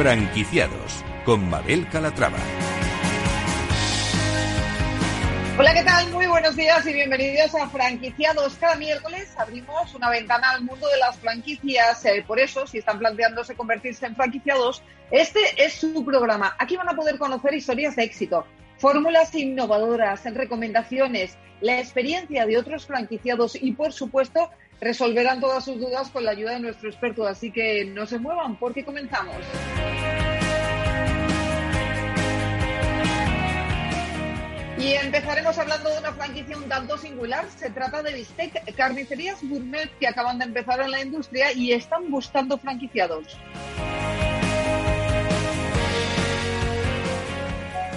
Franquiciados con Mabel Calatrava. Hola, ¿qué tal? Muy buenos días y bienvenidos a Franquiciados. Cada miércoles abrimos una ventana al mundo de las franquicias. Eh, por eso, si están planteándose convertirse en franquiciados, este es su programa. Aquí van a poder conocer historias de éxito, fórmulas innovadoras, recomendaciones, la experiencia de otros franquiciados y, por supuesto, resolverán todas sus dudas con la ayuda de nuestro experto. Así que no se muevan porque comenzamos. Y empezaremos hablando de una franquicia un tanto singular. Se trata de Bistec, carnicerías gourmet que acaban de empezar en la industria y están buscando franquiciados.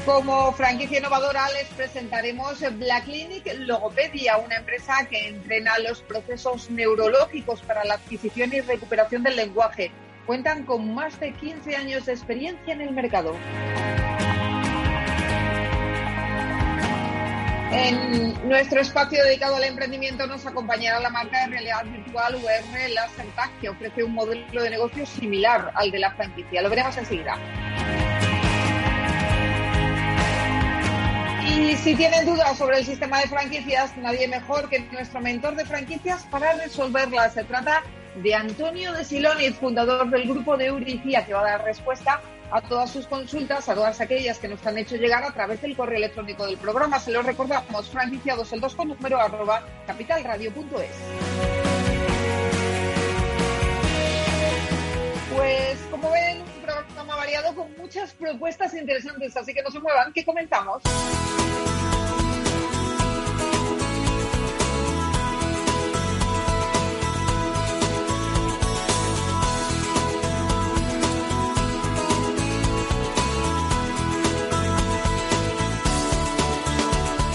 Como franquicia innovadora les presentaremos Black Clinic Logopedia, una empresa que entrena los procesos neurológicos para la adquisición y recuperación del lenguaje. Cuentan con más de 15 años de experiencia en el mercado. En nuestro espacio dedicado al emprendimiento nos acompañará la marca de realidad virtual UR LaserTag, que ofrece un modelo de negocio similar al de la franquicia. Lo veremos enseguida. Y si tienen dudas sobre el sistema de franquicias, nadie mejor que nuestro mentor de franquicias para resolverlas. Se trata de Antonio de Siloniz, fundador del grupo de Euricia, que va a dar respuesta a todas sus consultas, a todas aquellas que nos han hecho llegar a través del correo electrónico del programa. Se lo recordamos, franquiciados el 2 con número arroba capitalradio.es. Pues con muchas propuestas interesantes, así que no se muevan, que comentamos.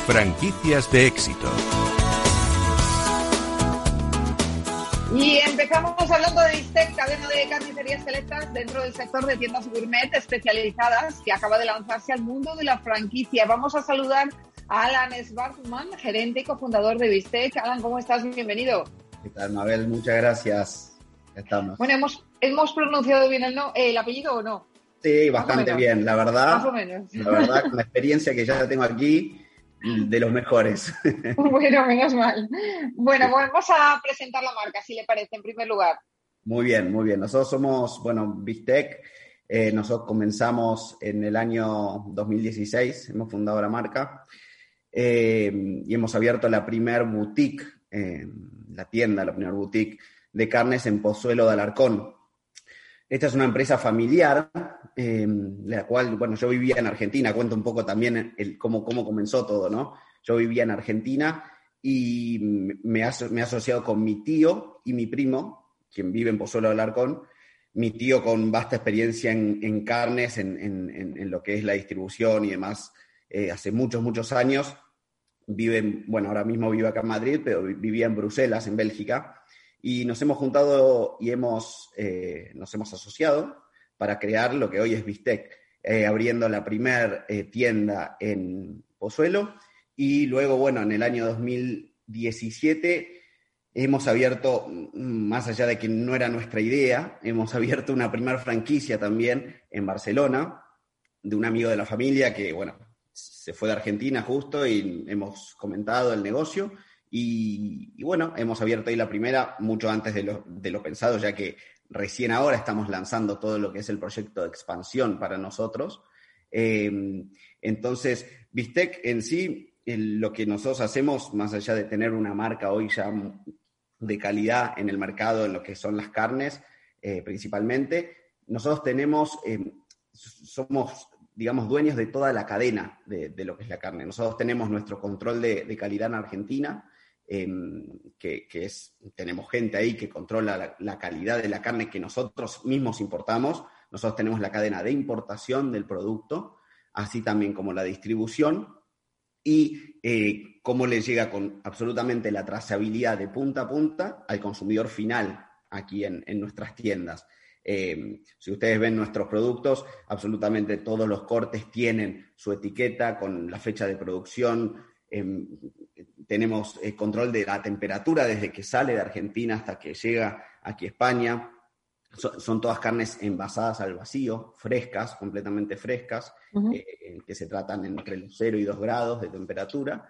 Franquicias de éxito. Y empezamos hablando de Bistec, cadena de carnicerías selectas dentro del sector de tiendas gourmet especializadas que acaba de lanzarse al mundo de la franquicia. Vamos a saludar a Alan Svartman, gerente y cofundador de Bistec. Alan, ¿cómo estás? Bienvenido. ¿Qué tal, Mabel? Muchas gracias. Estamos. Bueno, hemos, hemos pronunciado bien el, no, el apellido o no? Sí, bastante bien, la verdad. Más o menos. La verdad, con la experiencia que ya tengo aquí, de los mejores. Bueno, menos mal. Bueno, vamos a presentar la marca, si le parece, en primer lugar. Muy bien, muy bien. Nosotros somos, bueno, Bistec. Eh, nosotros comenzamos en el año 2016, hemos fundado la marca eh, y hemos abierto la primer boutique, eh, la tienda, la primer boutique de carnes en Pozuelo de Alarcón. Esta es una empresa familiar, eh, la cual, bueno, yo vivía en Argentina, cuento un poco también el, cómo, cómo comenzó todo, ¿no? Yo vivía en Argentina y me, he asociado con mi tío y mi primo, quien vive en Pozuelo de Alarcón, mi tío con vasta experiencia en, carnes, en, lo que es la distribución y demás, eh, hace muchos, muchos años. Vive, bueno, ahora mismo vive acá en Madrid, pero vivía en Bruselas, en Bélgica y nos hemos juntado y hemos, eh, nos hemos asociado para crear lo que hoy es Bistec, eh, abriendo la primer eh, tienda en Pozuelo. Y luego, bueno, en el año 2017 hemos abierto, mm, más allá de que no era nuestra idea, hemos abierto una primera franquicia también en Barcelona de un amigo de la familia que, bueno, se fue de Argentina justo y hemos comentado el negocio. Y, bueno, hemos abierto ahí la primera mucho antes de lo, pensado, ya que recién ahora estamos lanzando todo lo que es el proyecto de expansión para nosotros. Eh, entonces, Bistec en sí, lo que nosotros hacemos, más allá de tener una marca hoy ya de calidad en el mercado, en lo que son las carnes eh, principalmente, nosotros tenemos, eh, somos digamos, dueños de toda la cadena de, lo que es la carne. Nosotros tenemos nuestro control de calidad en Argentina, Em, que, es, tenemos gente ahí que controla la, calidad de la carne que nosotros mismos importamos. Nosotros tenemos la cadena de importación del producto, así también como la distribución y eh, cómo le llega con absolutamente la trazabilidad de punta a punta al consumidor final aquí en, nuestras tiendas. Em, si ustedes ven nuestros productos, absolutamente todos los cortes tienen su etiqueta con la fecha de producción, em, tenemos eh, control de la temperatura desde que sale de Argentina hasta que llega aquí a España. son, todas carnes envasadas al vacío, frescas, completamente frescas, eh, que se tratan entre los 0 y 2 grados de temperatura.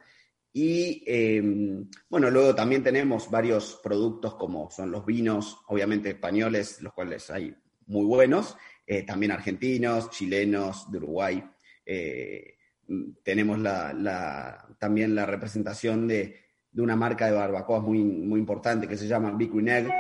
Y em, bueno, luego también tenemos varios productos como son los vinos, obviamente españoles, los cuales hay muy buenos, eh, también argentinos, chilenos, de Uruguay. Eh, tenemos también la representación de, una marca de barbacoas muy, importante que se llama Big Egg.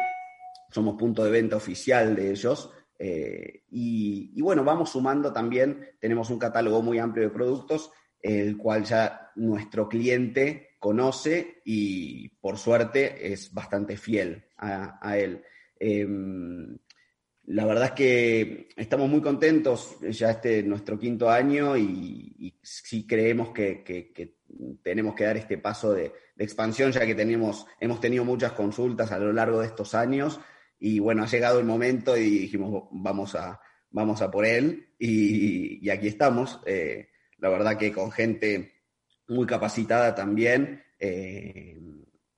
Somos punto de venta oficial de ellos. Eh, y, y, bueno, vamos sumando también, tenemos un catálogo muy amplio de productos, el cual ya nuestro cliente conoce y por suerte es bastante fiel a, él. Em, la verdad es que estamos muy contentos, ya este nuestro quinto año y, sí creemos que, tenemos que dar este paso de, expansión, ya que tenemos, hemos tenido muchas consultas a lo largo de estos años y bueno, ha llegado el momento y dijimos, vamos a, vamos a por él y, aquí estamos. Eh, la verdad que con gente muy capacitada también, eh,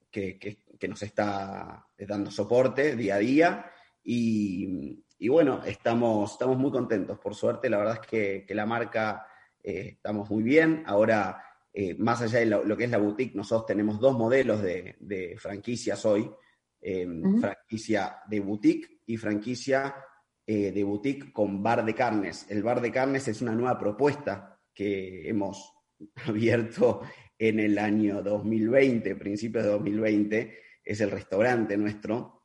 que, nos está dando soporte día a día. Y, bueno, estamos, estamos muy contentos. Por suerte, la verdad es que, la marca eh, estamos muy bien. Ahora, eh, más allá de lo, que es la boutique, nosotros tenemos dos modelos de, franquicias hoy. Franquicia de boutique y franquicia de boutique con bar de carnes. El bar de carnes es una nueva propuesta que hemos abierto en el año 2020, principios de 2020, es el restaurante nuestro.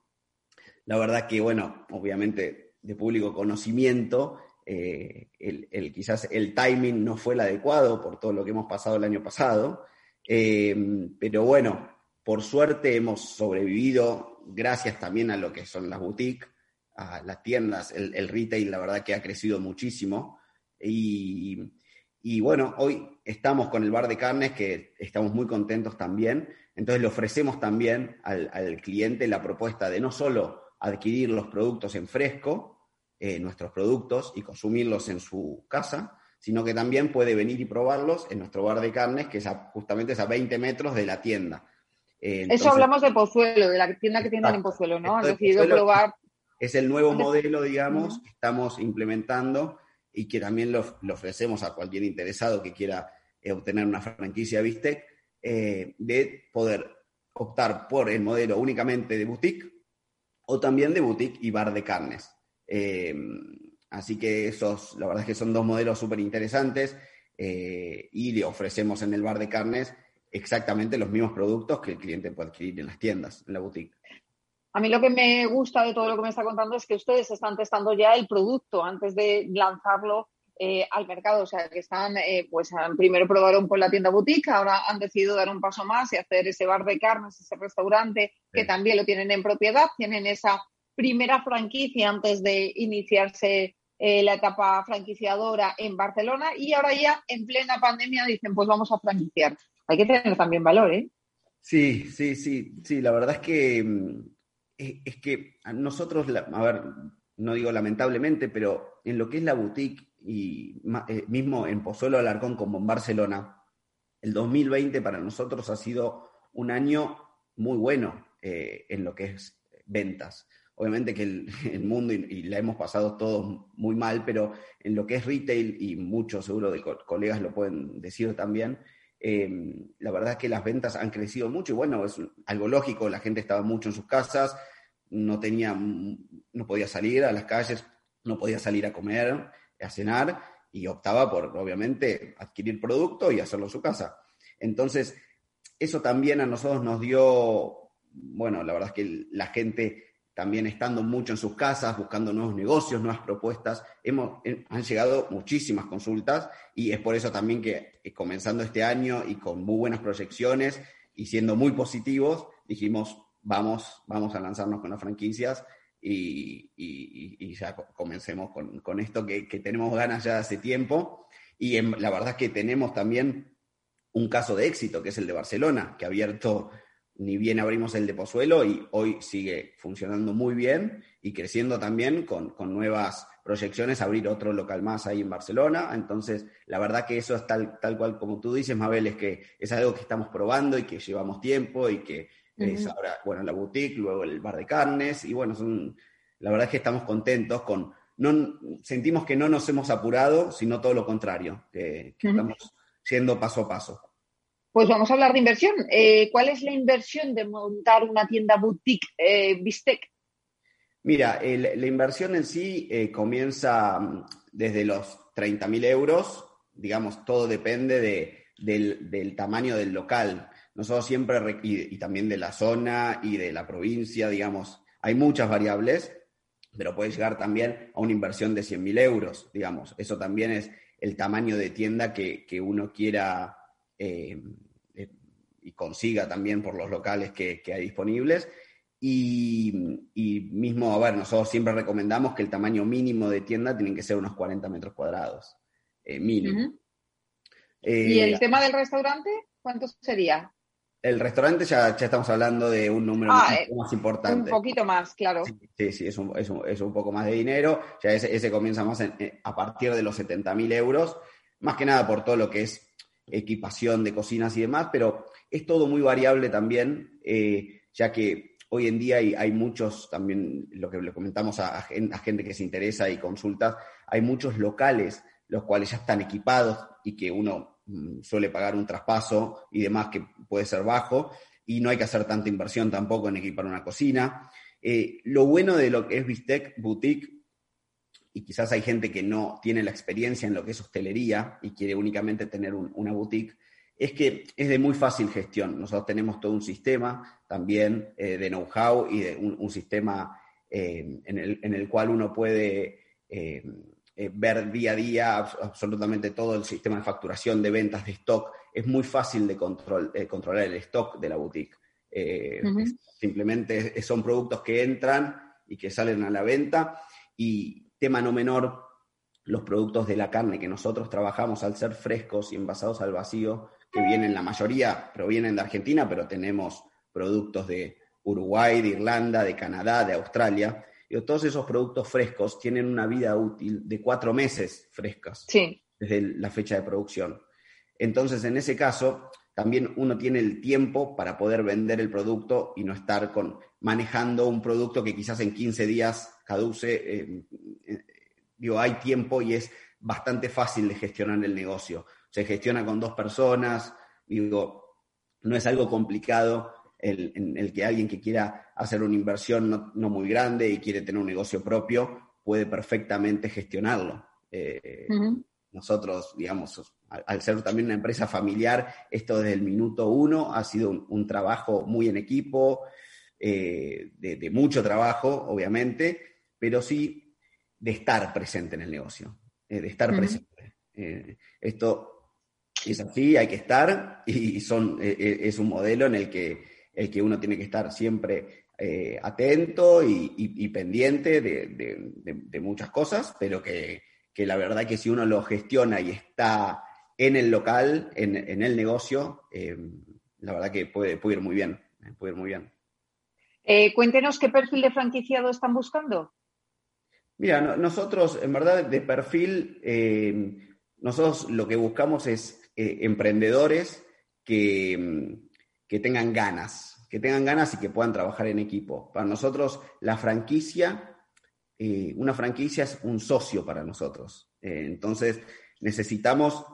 La verdad que, bueno, obviamente de público conocimiento, eh, el, quizás el timing no fue el adecuado por todo lo que hemos pasado el año pasado, eh, pero bueno, por suerte hemos sobrevivido gracias también a lo que son las boutiques, a las tiendas, el, el retail, la verdad que ha crecido muchísimo. Y, y bueno, hoy estamos con el bar de carnes que estamos muy contentos también. Entonces le ofrecemos también al, cliente la propuesta de no solo adquirir los productos en fresco, eh, nuestros productos, y consumirlos en su casa, sino que también puede venir y probarlos en nuestro bar de carnes, que es justamente a 20 metros de la tienda. Eh, Eso hablamos de Pozuelo, de la tienda que tienen en Pozuelo, ¿no? Han decidido probar. Es el nuevo modelo, digamos, que estamos implementando y que también lo, ofrecemos a cualquier interesado que quiera eh, obtener una franquicia Vistec, eh, de poder optar por el modelo únicamente de boutique o también de boutique y bar de carnes. Eh, así que esos, la verdad es que son dos modelos súper interesantes y le ofrecemos en el bar de carnes exactamente los mismos productos que el cliente puede adquirir en las tiendas, en la boutique. A mí lo que me gusta de todo lo que me está contando es que ustedes están testando ya el producto antes de lanzarlo eh, al mercado. O sea, que están, eh, pues primero probaron por la tienda boutique, ahora han decidido dar un paso más y hacer ese bar de carnes, ese restaurante, que también lo tienen en propiedad, tienen esa primera franquicia antes de iniciarse eh, la etapa franquiciadora en Barcelona y ahora ya en plena pandemia dicen, pues vamos a franquiciar. Hay que tener también valor, ¿eh? Sí, sí, sí, sí, la verdad es que mm, es que nosotros, a ver, no digo lamentablemente, pero en lo que es la boutique y eh, mismo en Pozuelo Alarcón como en Barcelona, el 2020 para nosotros ha sido un año muy bueno eh, en lo que es ventas. Obviamente que el, mundo, y, la hemos pasado todos muy mal, pero en lo que es retail, y muchos seguro de colegas lo pueden decir también, Em, la verdad es que las ventas han crecido mucho y bueno, es algo lógico, la gente estaba mucho en sus casas, no tenía, no podía salir a las calles, no podía salir a comer, a cenar y optaba por, obviamente, adquirir producto y hacerlo en su casa. Entonces, eso también a nosotros nos dio, bueno, la verdad es que la gente también estando mucho en sus casas, buscando nuevos negocios, nuevas propuestas. Hemos, eh, han llegado muchísimas consultas y es por eso también que eh, comenzando este año y con muy buenas proyecciones y siendo muy positivos, dijimos, vamos, vamos a lanzarnos con las franquicias y, ya comencemos con, esto que, tenemos ganas ya hace tiempo. Y la verdad que tenemos también un caso de éxito, que es el de Barcelona, que ha abierto ni bien abrimos el de Pozuelo y hoy sigue funcionando muy bien y creciendo también con, nuevas proyecciones, abrir otro local más ahí en Barcelona. Entonces, la verdad que eso es tal, tal cual como tú dices, Mabel, es que es algo que estamos probando y que llevamos tiempo y que es ahora, bueno, la boutique, luego el bar de carnes y bueno, son, la verdad es que estamos contentos con, no, sentimos que no nos hemos apurado, sino todo lo contrario, que, estamos yendo paso a paso. Pues vamos a hablar de inversión. Eh, ¿Cuál es la inversión de montar una tienda boutique eh, Bistec? Mira, la inversión en sí eh, comienza mm, desde los 30.000 euros, digamos, todo depende del, tamaño del local. Nosotros siempre, y, también de la zona y de la provincia, digamos, hay muchas variables, pero puede llegar también a una inversión de 100.000 euros, digamos. Eso también es el tamaño de tienda que, uno quiera eh, eh, y consiga también por los locales que, hay disponibles. Y, mismo, a ver, nosotros siempre recomendamos que el tamaño mínimo de tienda tiene que ser unos 40 metros cuadrados, eh, mínimo. ¿Y el tema del restaurante? ¿Cuánto sería? El restaurante ya, estamos hablando de un número ah, más importante. Un poquito más, claro. Sí, sí, es, un, es, un, poco más de dinero. Ya ese, ese comienza más eh, a partir de los 70.000 euros, más que nada por todo lo que es equipación de cocinas y demás, pero es todo muy variable también, eh, ya que hoy en día hay, hay, muchos, también lo que le comentamos a, a gente que se interesa y consultas, hay muchos locales los cuales ya están equipados y que uno suele pagar un traspaso y demás que puede ser bajo, y no hay que hacer tanta inversión tampoco en equipar una cocina. Eh, lo bueno de lo que es Bistec Boutique, y quizás hay gente que no tiene la experiencia en lo que es hostelería y quiere únicamente tener una boutique, es que es de muy fácil gestión. Nosotros tenemos todo un sistema también eh, de know-how y de un, sistema eh, en, el, en, el, cual uno puede eh, ver día a día absolutamente todo el sistema de facturación, de ventas, de stock. Es muy fácil de control, controlar el stock de la boutique. Eh, simplemente son productos que entran y que salen a la venta. Y tema no menor, los productos de la carne que nosotros trabajamos al ser frescos y envasados al vacío, que vienen la mayoría, provienen de Argentina, pero tenemos productos de Uruguay, de Irlanda, de Canadá, de Australia todos esos productos frescos tienen una vida útil de cuatro meses frescas desde la fecha de producción. Entonces, en ese caso, también uno tiene el tiempo para poder vender el producto y no estar con, manejando un producto que quizás en 15 días caduce. Eh, eh, digo, hay tiempo y es bastante fácil de gestionar el negocio. Se gestiona con dos personas, digo, no es algo complicado en el que alguien que quiera hacer una inversión no, muy grande y quiere tener un negocio propio puede perfectamente gestionarlo. Eh, nosotros, digamos, al, ser también una empresa familiar, esto desde el minuto uno ha sido un, trabajo muy en equipo, eh, de, mucho trabajo, obviamente, pero sí de estar presente en el negocio, eh, de estar presente. esto es así, hay que estar y son, es un modelo en el que el que uno tiene que estar siempre eh, atento y, pendiente de, muchas cosas, pero que, la verdad que si uno lo gestiona y está en el local, en, el negocio, eh, la verdad que puede, ir muy bien, eh, puede ir muy bien. cuéntenos qué perfil de franquiciado están buscando. Mira, nosotros, en verdad, de perfil, nosotros lo que buscamos es emprendedores que, que tengan ganas, que tengan ganas y que puedan trabajar en equipo. Para nosotros, la franquicia, eh, una franquicia es un socio para nosotros. Eh, entonces, necesitamos,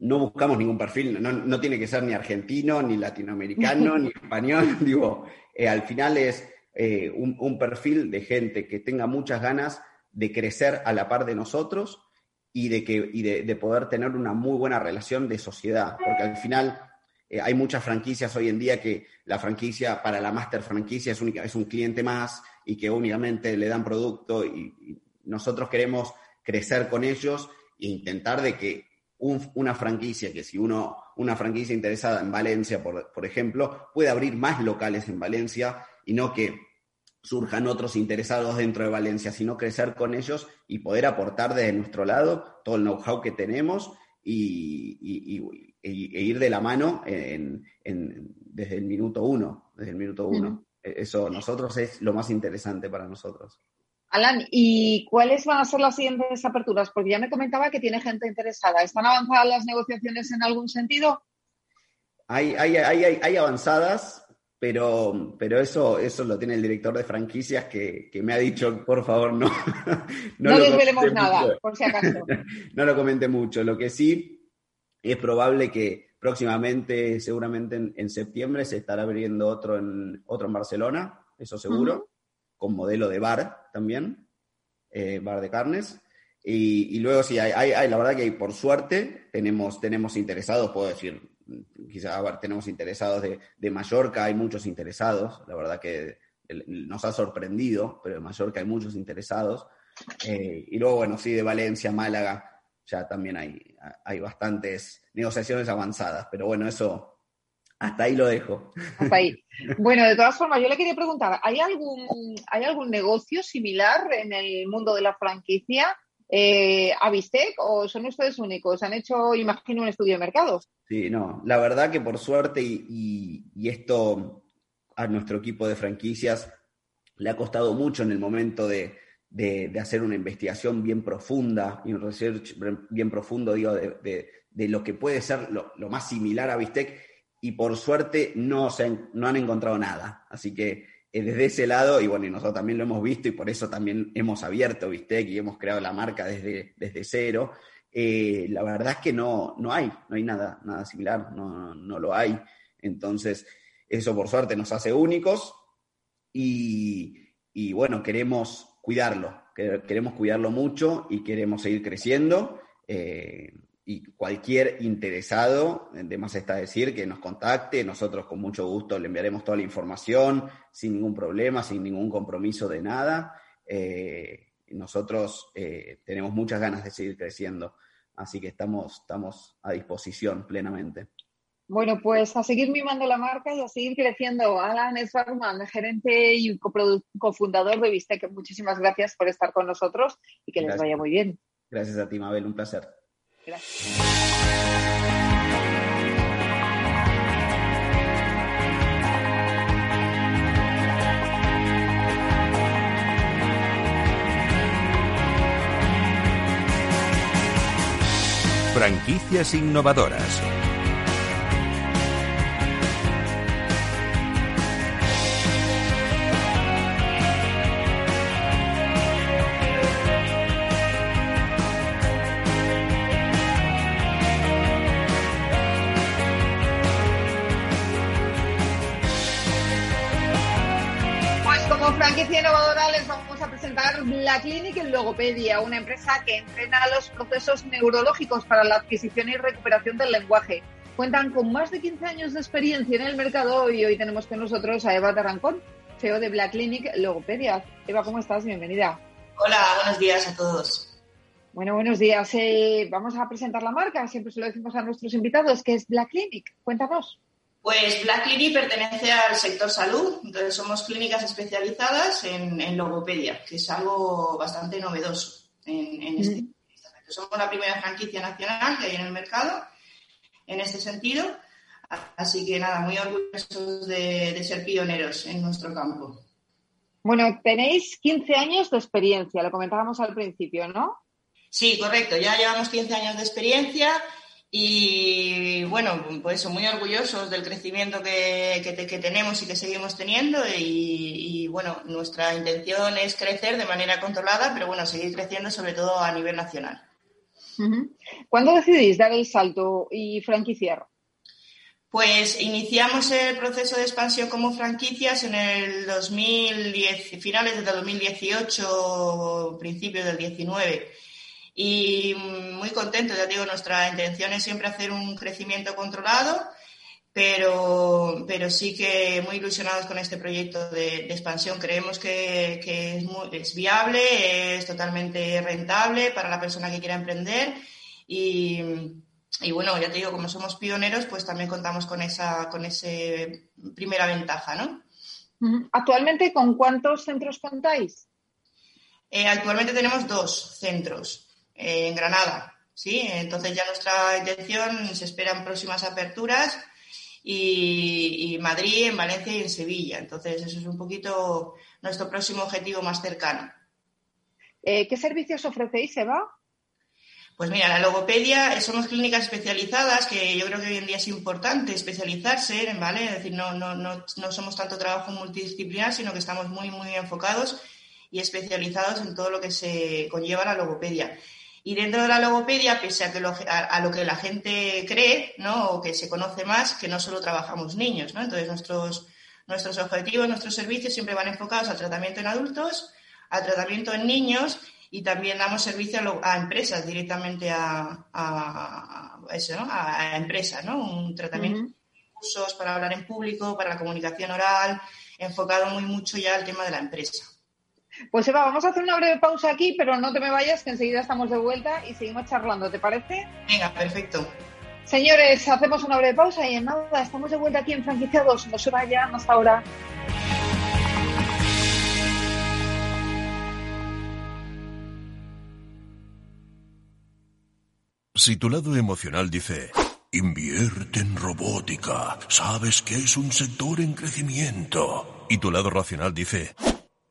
no buscamos ningún perfil, no, tiene que ser ni argentino, ni latinoamericano, ni español, digo, eh, al final es un, perfil de gente que tenga muchas ganas de crecer a la par de nosotros y de, que, y de poder tener una muy buena relación de sociedad, porque al final eh, hay muchas franquicias hoy en día que la franquicia para la master franquicia es, un cliente más y que únicamente le dan producto y, nosotros queremos crecer con ellos e intentar de que una franquicia, que si uno, una franquicia interesada en Valencia, por, por ejemplo, puede abrir más locales en Valencia y no que surjan otros interesados dentro de Valencia, sino crecer con ellos y poder aportar desde nuestro lado todo el know-how que tenemos y, e, ir de la mano desde el minuto uno, desde el minuto uno. E, eso nosotros es lo más interesante para nosotros. Alan, ¿y cuáles van a ser las siguientes aperturas? Porque ya me comentaba que tiene gente interesada. ¿Están avanzadas las negociaciones en algún sentido? Hay, hay, hay, hay avanzadas, pero, pero eso, eso lo tiene el director de franquicias que, me ha dicho, por favor, no. no, no desvelemos nada, por si acaso. no lo comente mucho. Lo que sí es probable que próximamente, seguramente en, septiembre, se estará abriendo otro en, otro en Barcelona, eso seguro, con modelo de bar también, eh, bar de carnes. Y, luego sí, hay, hay, la verdad que por suerte tenemos, tenemos interesados, puedo decir, quizá tenemos interesados de, Mallorca, hay muchos interesados, la verdad que nos ha sorprendido, pero de Mallorca hay muchos interesados. Eh, y luego, bueno, sí, de Valencia, Málaga, ya también hay, hay bastantes negociaciones avanzadas, pero bueno, eso hasta ahí lo dejo. Hasta ahí. Bueno, de todas formas, yo le quería preguntar, ¿hay algún, ¿hay algún negocio similar en el mundo de la franquicia eh, a Bistec o son ustedes únicos? ¿Han hecho, imagino, un estudio de mercados? Sí, no, la verdad que por suerte y, esto a nuestro equipo de franquicias le ha costado mucho en el momento de, hacer una investigación bien profunda un research bien profundo, digo, de, lo que puede ser lo, más similar a Bistec y por suerte no, se no han encontrado nada. Así que eh, desde ese lado, y bueno, y nosotros también lo hemos visto y por eso también hemos abierto Bistec y hemos creado la marca desde, desde cero. Eh, la verdad es que no, no hay, no hay nada, nada similar, no, no, lo hay. Entonces, eso por suerte nos hace únicos y, y bueno, queremos cuidarlo, queremos cuidarlo mucho y queremos seguir creciendo. Eh, y cualquier interesado, de más está decir, que nos contacte, nosotros con mucho gusto le enviaremos toda la información, sin ningún problema, sin ningún compromiso de nada. Eh, nosotros eh, tenemos muchas ganas de seguir creciendo, así que estamos, estamos a disposición plenamente. Bueno, pues a seguir mimando la marca y a seguir creciendo. Alan Swarman, gerente y cofundador de Vistec, muchísimas gracias por estar con nosotros y que les vaya muy bien. Gracias a ti, Mabel, un placer. Franquicias innovadoras. La Clinic en Logopedia, una empresa que entrena los procesos neurológicos para la adquisición y recuperación del lenguaje. Cuentan con más de 15 años de experiencia en el mercado y hoy tenemos con nosotros a Eva Tarancón, CEO de Black Clinic Logopedia. Eva, ¿cómo estás? Bienvenida. Hola, buenos días a todos. Bueno, buenos días. Eh, vamos a presentar la marca, siempre se lo decimos a nuestros invitados, que es Black Clinic. Cuéntanos. Pues Black Clinic pertenece al sector salud, entonces somos clínicas especializadas en, logopedia, que es algo bastante novedoso en, este Somos la primera franquicia nacional que hay en el mercado en este sentido, así que nada, muy orgullosos de, ser pioneros en nuestro campo. Bueno, tenéis 15 años de experiencia, lo comentábamos al principio, ¿no? Sí, correcto, ya llevamos 15 años de experiencia y bueno, pues son muy orgullosos del crecimiento que, que, tenemos y que seguimos teniendo. Y, bueno, nuestra intención es crecer de manera controlada, pero bueno, seguir creciendo sobre todo a nivel nacional. ¿Cuándo decidís dar el salto y franquiciar? Pues iniciamos el proceso de expansión como franquicias en el 2010, finales del 2018, principios del 19 y muy contento, ya digo, nuestra intención es siempre hacer un crecimiento controlado, pero, pero sí que muy ilusionados con este proyecto de, expansión. Creemos que, es, es, viable, es totalmente rentable para la persona que quiera emprender y, y, bueno, ya te digo, como somos pioneros, pues también contamos con esa, con ese primera ventaja, ¿no? Actualmente, ¿con cuántos centros contáis? Eh, actualmente tenemos dos centros en Granada. ¿sí? Entonces ya nuestra intención se esperan próximas aperturas y, Madrid, en Valencia y en Sevilla. Entonces eso es un poquito nuestro próximo objetivo más cercano. Eh, ¿Qué servicios ofrecéis, Eva? Pues mira, la logopedia somos clínicas especializadas, que yo creo que hoy en día es importante especializarse, ¿vale? Es decir, no, no, no, no somos tanto trabajo multidisciplinar, sino que estamos muy, muy enfocados y especializados en todo lo que se conlleva la logopedia. Y dentro de la logopedia, pese a, que lo, a, lo que la gente cree, ¿no? O que se conoce más, que no solo trabajamos niños, ¿no? Entonces, nuestros, nuestros objetivos, nuestros servicios siempre van enfocados al tratamiento en adultos, al tratamiento en niños y también damos servicio a, empresas, directamente a, eso, ¿no? a, empresas, ¿no? Un tratamiento de cursos para hablar en público, para la comunicación oral, enfocado muy mucho ya al tema de la empresa. Pues Eva, vamos a hacer una breve pausa aquí, pero no te me vayas, que enseguida estamos de vuelta y seguimos charlando, ¿te parece? Venga, perfecto. Señores, hacemos una breve pausa y en nada, estamos de vuelta aquí en Franquiciados. No se vayan hasta ahora. Si tu lado emocional dice, invierte en robótica, sabes que es un sector en crecimiento, y tu lado racional dice,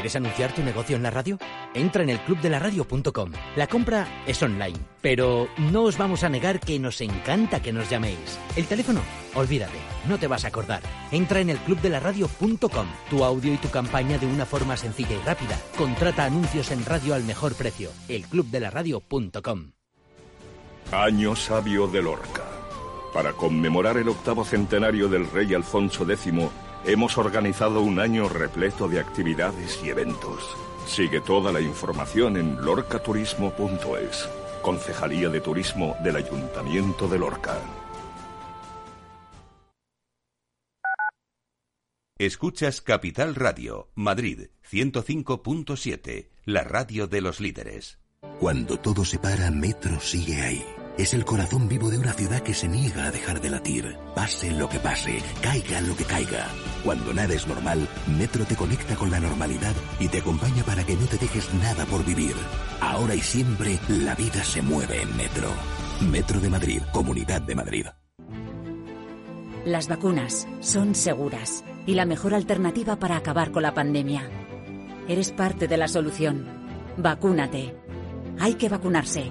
¿Quieres anunciar tu negocio en la radio? Entra en el clubdelaradio.com. La compra es online, pero no os vamos a negar que nos encanta que nos llaméis. El teléfono, olvídate, no te vas a acordar. Entra en el clubdelaradio.com. Tu audio y tu campaña de una forma sencilla y rápida. Contrata anuncios en radio al mejor precio. elclubdelaradio.com. Año sabio de Lorca. Para conmemorar el octavo centenario del rey Alfonso X, hemos organizado un año repleto de actividades y eventos. Sigue toda la información en lorcaturismo.es, Concejalía de Turismo del Ayuntamiento de Lorca. Escuchas Capital Radio, Madrid 105.7, la radio de los líderes. Cuando todo se para, Metro sigue ahí es el corazón vivo de una ciudad que se niega a dejar de latir. Pase lo que pase, caiga lo que caiga. Cuando nada es normal, Metro te conecta con la normalidad y te acompaña para que no te dejes nada por vivir. Ahora y siempre, la vida se mueve en Metro. Metro de Madrid, Comunidad de Madrid. Las vacunas son seguras y la mejor alternativa para acabar con la pandemia. Eres parte de la solución. Vacúnate. Hay que vacunarse.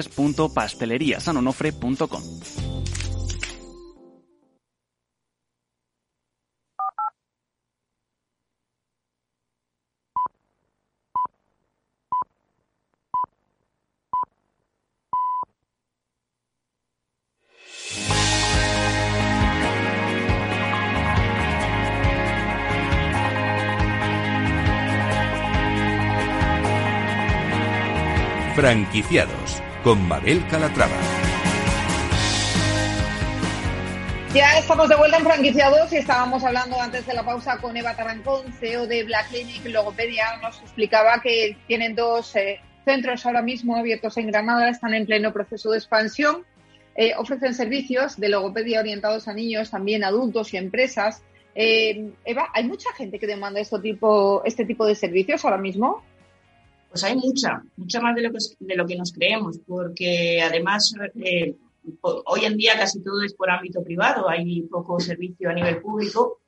punto pastelería www.pasteleriasanonofre.com. Franquiciados con Mabel Calatrava. Ya estamos de vuelta en franquiciados y estábamos hablando antes de la pausa con Eva Tarancón, CEO de Black Clinic Logopedia. Nos explicaba que tienen dos eh, centros ahora mismo abiertos en Granada, están en pleno proceso de expansión. Eh, ofrecen servicios de logopedia orientados a niños, también adultos y empresas. Eh, Eva, ¿hay mucha gente que demanda este tipo, este tipo de servicios ahora mismo? Pues hay mucha, mucha más de lo que, de lo que nos creemos, porque además hoy en día casi todo es por ámbito privado, hay poco servicio a nivel público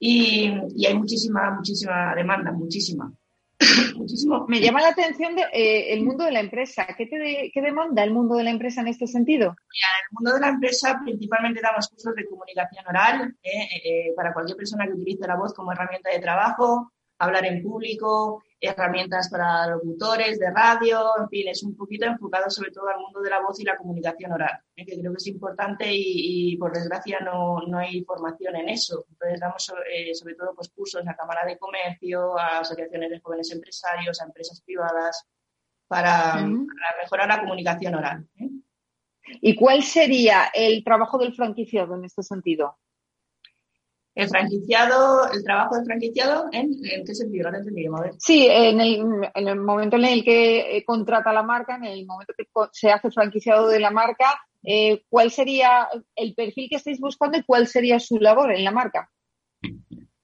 y, hay muchísima, muchísima demanda, muchísima. Muchísimo. Me llama la atención de, eh, el mundo de la empresa. ¿Qué, te ¿Qué demanda el mundo de la empresa en este sentido? en el mundo de la empresa principalmente damos cursos de comunicación oral eh, eh, para cualquier persona que utilice la voz como herramienta de trabajo, hablar en público, herramientas para locutores de radio, en fin, es un poquito enfocado sobre todo al mundo de la voz y la comunicación oral, ¿eh? que creo que es importante y, por desgracia no, no, hay formación en eso. Entonces damos eh, sobre todo pues, cursos a Cámara de Comercio, a asociaciones de jóvenes empresarios, a empresas privadas, para, mejorar la comunicación oral. ¿eh? ¿Y cuál sería el trabajo del franquiciado en este sentido? El franquiciado, el trabajo del franquiciado, ¿en, qué sentido? No Sí, en el, momento en el que eh, contrata la marca, en el momento que se hace franquiciado de la marca, eh, ¿cuál sería el perfil que estáis buscando y cuál sería su labor en la marca?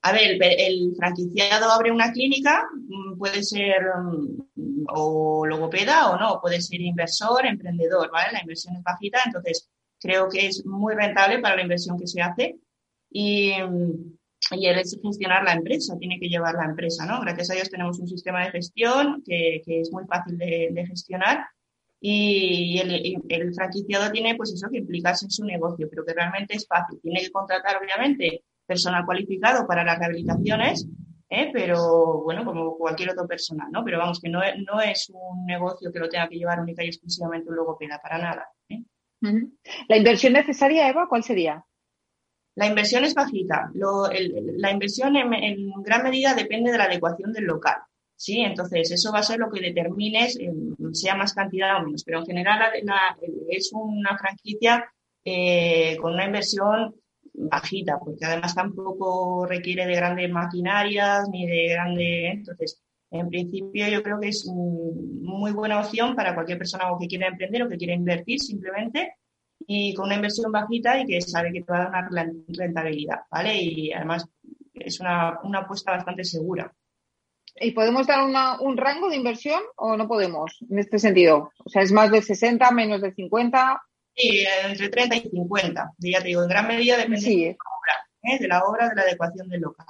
A ver, el, franquiciado abre una clínica, mm, puede ser mm, o logopeda o no, puede ser inversor, emprendedor, ¿vale? La inversión es bajita, entonces creo que es muy rentable para la inversión que se hace y, y es gestionar la empresa, tiene que llevar la empresa, ¿no? Gracias a Dios tenemos un sistema de gestión que, que es muy fácil de, de gestionar y el, el, franquiciado tiene pues eso que implicarse en su negocio, pero que realmente es fácil. Tiene que contratar obviamente personal cualificado para las rehabilitaciones, ¿eh? pero bueno, como cualquier otro personal, ¿no? Pero vamos, que no, no es un negocio que lo tenga que llevar única y exclusivamente un logopeda, para nada. ¿eh? ¿La inversión necesaria, Eva, cuál sería? La inversión es bajita. la inversión en, gran medida depende de la adecuación del local. ¿sí? Entonces, eso va a ser lo que determines, sea más cantidad o menos. Pero en general es una franquicia eh, con una inversión bajita, porque además tampoco requiere de grandes maquinarias ni de grandes. Entonces, en principio, yo creo que es muy buena opción para cualquier persona que quiera emprender o que quiera invertir simplemente y con una inversión bajita y que sabe que te va a dar una rentabilidad, ¿vale? Y además es una, una apuesta bastante segura. ¿Y podemos dar una, un rango de inversión o no podemos en este sentido? O sea, ¿es más de 60, menos de 50? Sí, entre 30 y 50. Ya te digo, en gran medida depende de, la obra, ¿eh? de la obra, de la adecuación del local.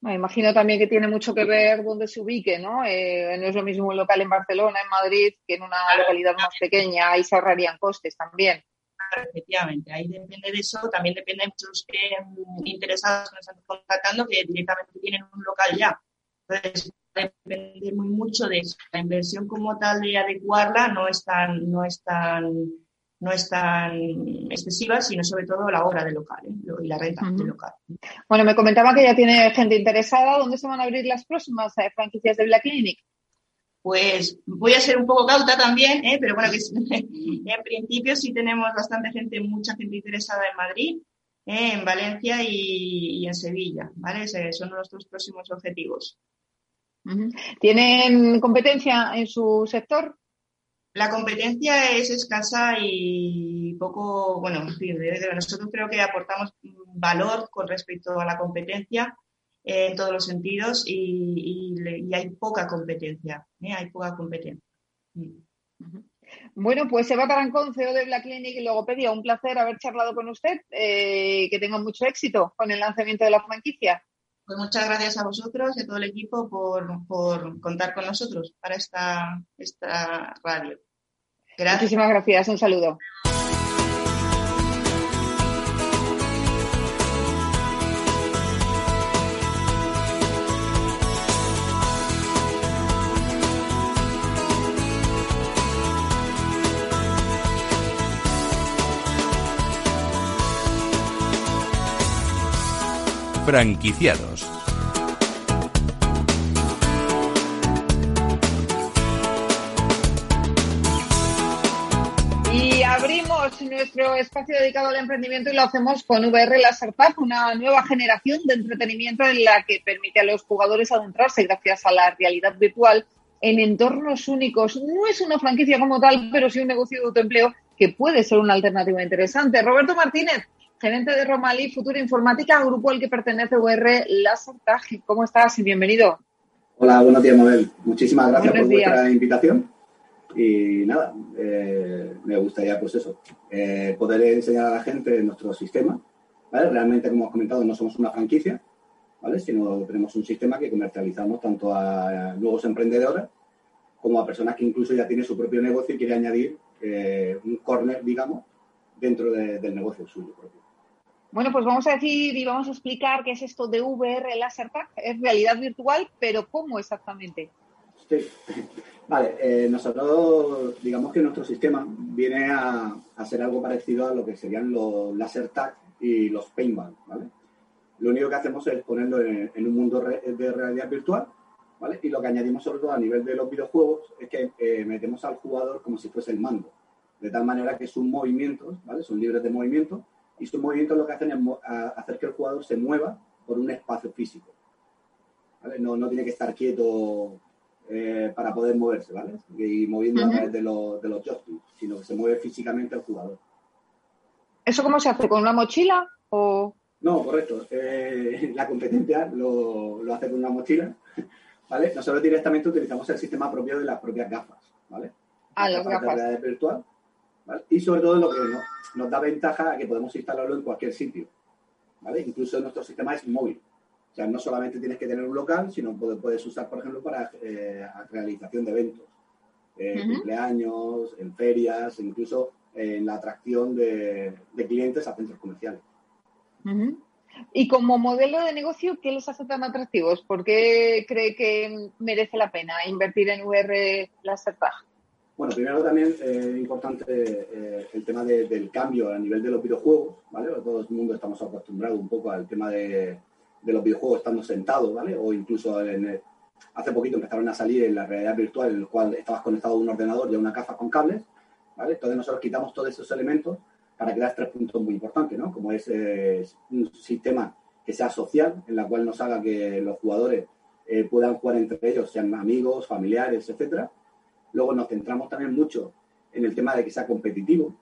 Me imagino también que tiene mucho que ver dónde se ubique, ¿no? Eh, no es lo mismo un local en Barcelona, en Madrid, que en una localidad más pequeña. Ahí se ahorrarían costes también efectivamente. Ahí depende de eso, también depende de muchos interesados que nos están contratando que directamente tienen un local ya. Entonces, depende muy mucho de eso. La inversión como tal de adecuarla no es tan, no es tan, no es tan excesiva, sino sobre todo la obra del local ¿eh? y la renta del local. Bueno, me comentaba que ya tiene gente interesada. ¿Dónde se van a abrir las próximas eh, franquicias de Black Clinic? Pues voy a ser un poco cauta también, ¿eh? pero bueno, que en principio sí tenemos bastante gente, mucha gente interesada en Madrid, ¿eh? en Valencia y, en Sevilla, ¿vale? son nuestros próximos objetivos. ¿Tienen competencia en su sector? La competencia es escasa y poco, bueno, nosotros creo que aportamos valor con respecto a la competencia en todos los sentidos y, hay poca competencia, ¿eh? hay poca competencia. Mm. Bueno, pues Eva Tarancón, CEO de Black Clinic y Logopedia, un placer haber charlado con usted. Eh, que tenga mucho éxito con el lanzamiento de la franquicia. Pues muchas gracias a vosotros y a todo el equipo por, por contar con nosotros para esta, esta radio. Gracias. Muchísimas gracias. Un saludo. Franquiciados. Y abrimos nuestro espacio dedicado al emprendimiento y lo hacemos con VR Laser una nueva generación de entretenimiento en la que permite a los jugadores adentrarse gracias a la realidad virtual en entornos únicos. No es una franquicia como tal, pero sí un negocio de autoempleo que puede ser una alternativa interesante. Roberto Martínez, gerente de Romalí Futura Informática, grupo al que pertenece VR Laser ¿Cómo estás y bienvenido? Hola, buenos días, Mabel. Muchísimas gracias por vuestra invitación. Y nada, eh, me gustaría, pues eso, eh, poder enseñar a la gente nuestro sistema. ¿vale? Realmente, como has comentado, no somos una franquicia, ¿vale? sino tenemos un sistema que comercializamos tanto a nuevos emprendedores como a personas que incluso ya tienen su propio negocio y quiere añadir eh, un corner, digamos, dentro del negocio suyo propio. Bueno, pues vamos a decir y vamos a explicar qué es esto de VR Laser Tag. Es realidad virtual, pero ¿cómo exactamente? Sí. Vale, eh, nosotros, digamos que nuestro sistema viene a, ser algo parecido a lo que serían los laser tag y los paintball, ¿vale? Lo único que hacemos es ponerlo en, un mundo de realidad virtual, ¿vale? Y lo que añadimos sobre todo a nivel de los videojuegos es que eh, metemos al jugador como si fuese el mando, de tal manera que sus movimientos, ¿vale? Son libres de movimiento y sus movimientos lo que hacen es hacer que el jugador se mueva por un espacio físico, ¿vale? No, no tiene que estar quieto eh, para poder moverse, ¿vale? Y moviendo a través de los, de los sino que se mueve físicamente el jugador. ¿Eso cómo se hace? ¿Con una mochila o...? No, correcto. Eh, la competencia lo, lo, hace con una mochila, ¿vale? Nosotros directamente utilizamos el sistema propio de las propias gafas, ¿vale? Ah, las gafas. De virtual, ¿vale? Y sobre todo lo que nos, nos da ventaja a que podemos instalarlo en cualquier sitio, ¿vale? Incluso nuestro sistema es móvil. O sea, no solamente tienes que tener un local, sino puedes usar, por ejemplo, para eh, realización de eventos, eh, cumpleaños, en ferias, incluso en la atracción de, clientes a centros comerciales. Y como modelo de negocio, ¿qué les hace tan atractivos? ¿Por qué cree que merece la pena invertir en VR Lasertag? Bueno, primero también eh, importante eh, el tema del cambio a nivel de los videojuegos, ¿vale? Todo el mundo estamos acostumbrados un poco al tema de, de los videojuegos estando sentados, ¿vale? O incluso hace poquito empezaron a salir en la realidad virtual en el cual estabas conectado a un ordenador y a una caja con cables, ¿vale? Entonces nosotros quitamos todos esos elementos para crear tres puntos muy importantes, ¿no? Como es un sistema que sea social, en la cual nos haga que los jugadores eh, puedan jugar entre ellos, sean amigos, familiares, etcétera. Luego nos centramos también mucho en el tema de que sea competitivo,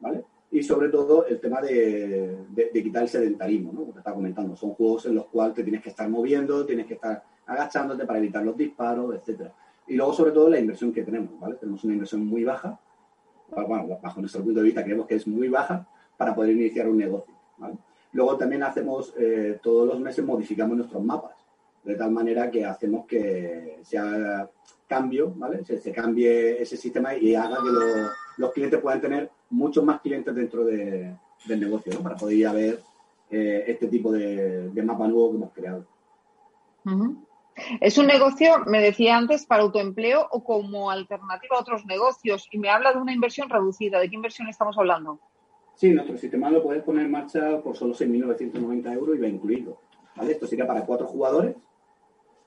¿vale? y sobre todo el tema de, quitar el sedentarismo, ¿no? Como te estaba comentando, son juegos en los cuales te tienes que estar moviendo, tienes que estar agachándote para evitar los disparos, etcétera. Y luego, sobre todo, la inversión que tenemos, ¿vale? Tenemos una inversión muy baja, bueno, bajo nuestro punto de vista creemos que es muy baja para poder iniciar un negocio. Luego también hacemos, eh, todos los meses modificamos nuestros mapas, de tal manera que hacemos que sea cambio, ¿vale? Se, cambie ese sistema y haga que los clientes puedan tener muchos más clientes dentro del negocio, ¿no? Para poder ir a ver eh, este tipo de, mapa nuevo que hemos creado. Es un negocio, me decía antes, para autoempleo o como alternativa a otros negocios. Y me habla de una inversión reducida. ¿De qué inversión estamos hablando? Sí, nuestro sistema lo puedes poner en marcha por solo 6.990 euros y va incluido. ¿vale? Esto sería para cuatro jugadores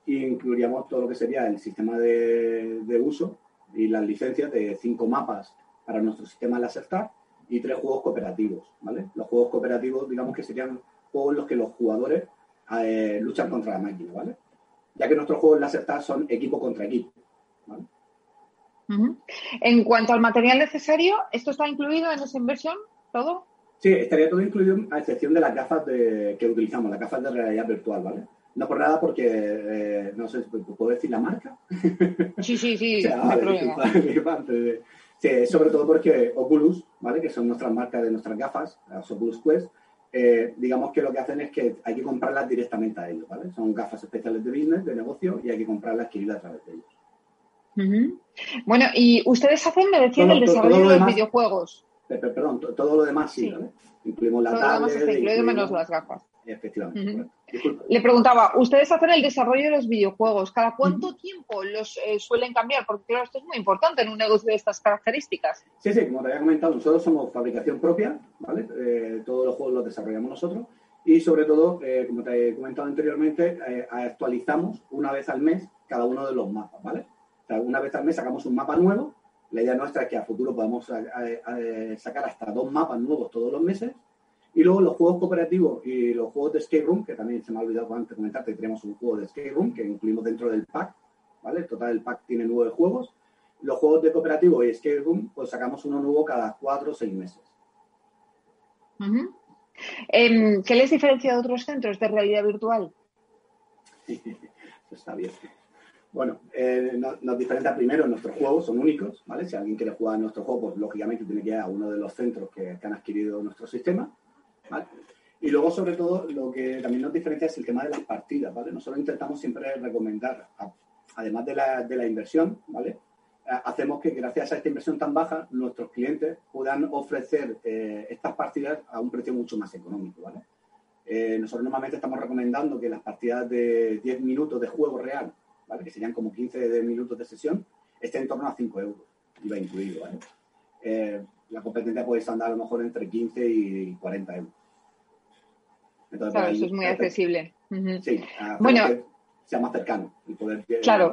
y incluiríamos todo lo que sería el sistema de, de uso y las licencias de cinco mapas para nuestro sistema LaserTag y tres juegos cooperativos, ¿vale? Los juegos cooperativos, digamos que serían juegos en los que los jugadores eh, luchan contra la máquina, ¿vale? Ya que nuestros juegos LaserTag son equipo contra equipo, ¿vale? En cuanto al material necesario, ¿esto está incluido en esa inversión? ¿Todo? Sí, estaría todo incluido a excepción de las gafas de, que utilizamos, las gafas de realidad virtual, ¿vale? No por nada porque, eh, no sé, ¿puedo decir la marca? Sí, sí, sí, Sí, sobre todo porque Oculus, ¿vale? que son nuestras marcas de nuestras gafas, las Oculus Quest, eh, digamos que lo que hacen es que hay que comprarlas directamente a ellos, ¿vale? Son gafas especiales de business, de negocio, y hay que comprarlas adquiridas a través de ellos. Bueno, y ustedes hacen, me decían, el desarrollo de los videojuegos. Perdón, todo lo demás sí, ¿vale? Incluimos la tablet. incluido menos las gafas. Efectivamente. Le preguntaba, ustedes hacen el desarrollo de los videojuegos, ¿cada cuánto tiempo los eh, suelen cambiar? Porque claro, esto es muy importante en un negocio de estas características. Sí, sí, como te había comentado, nosotros somos fabricación propia, ¿vale? Eh, todos los juegos los desarrollamos nosotros y sobre todo, eh, como te he comentado anteriormente, actualizamos una vez al mes cada uno de los mapas, ¿vale? O sea, una vez al mes sacamos un mapa nuevo La idea nuestra es que a futuro podamos sacar hasta dos mapas nuevos todos los meses. Y luego los juegos cooperativos y los juegos de Skate Room, que también se me ha olvidado antes comentarte tenemos un juego de Skate Room que incluimos dentro del pack, ¿vale? El total el pack tiene nueve juegos. Los juegos de cooperativo y Skate Room, pues sacamos uno nuevo cada cuatro o seis meses. Em, ¿Qué les diferencia de otros centros de realidad virtual? Está bien. Bueno, eh, nos, diferencia primero, nuestros juegos son únicos, ¿vale? Si alguien quiere jugar a nuestro juego, pues lógicamente tiene que ir a uno de los centros que, han adquirido nuestro sistema, Y luego, sobre todo, lo que también nos diferencia es el tema de las partidas, ¿vale? Nosotros intentamos siempre recomendar, además de la, de la inversión, ¿vale? hacemos que gracias a esta inversión tan baja nuestros clientes puedan ofrecer eh, estas partidas a un precio mucho más económico. ¿vale? Eh, nosotros normalmente estamos recomendando que las partidas de 10 minutos de juego real, ¿vale? que serían como 15 minutos de sesión, estén en torno a 5 euros, iba incluido. ¿vale? Eh, la competencia puede andar a lo mejor entre 15 y 40 euros. claro, eso es muy accesible. Sí, bueno, que sea más cercano y poder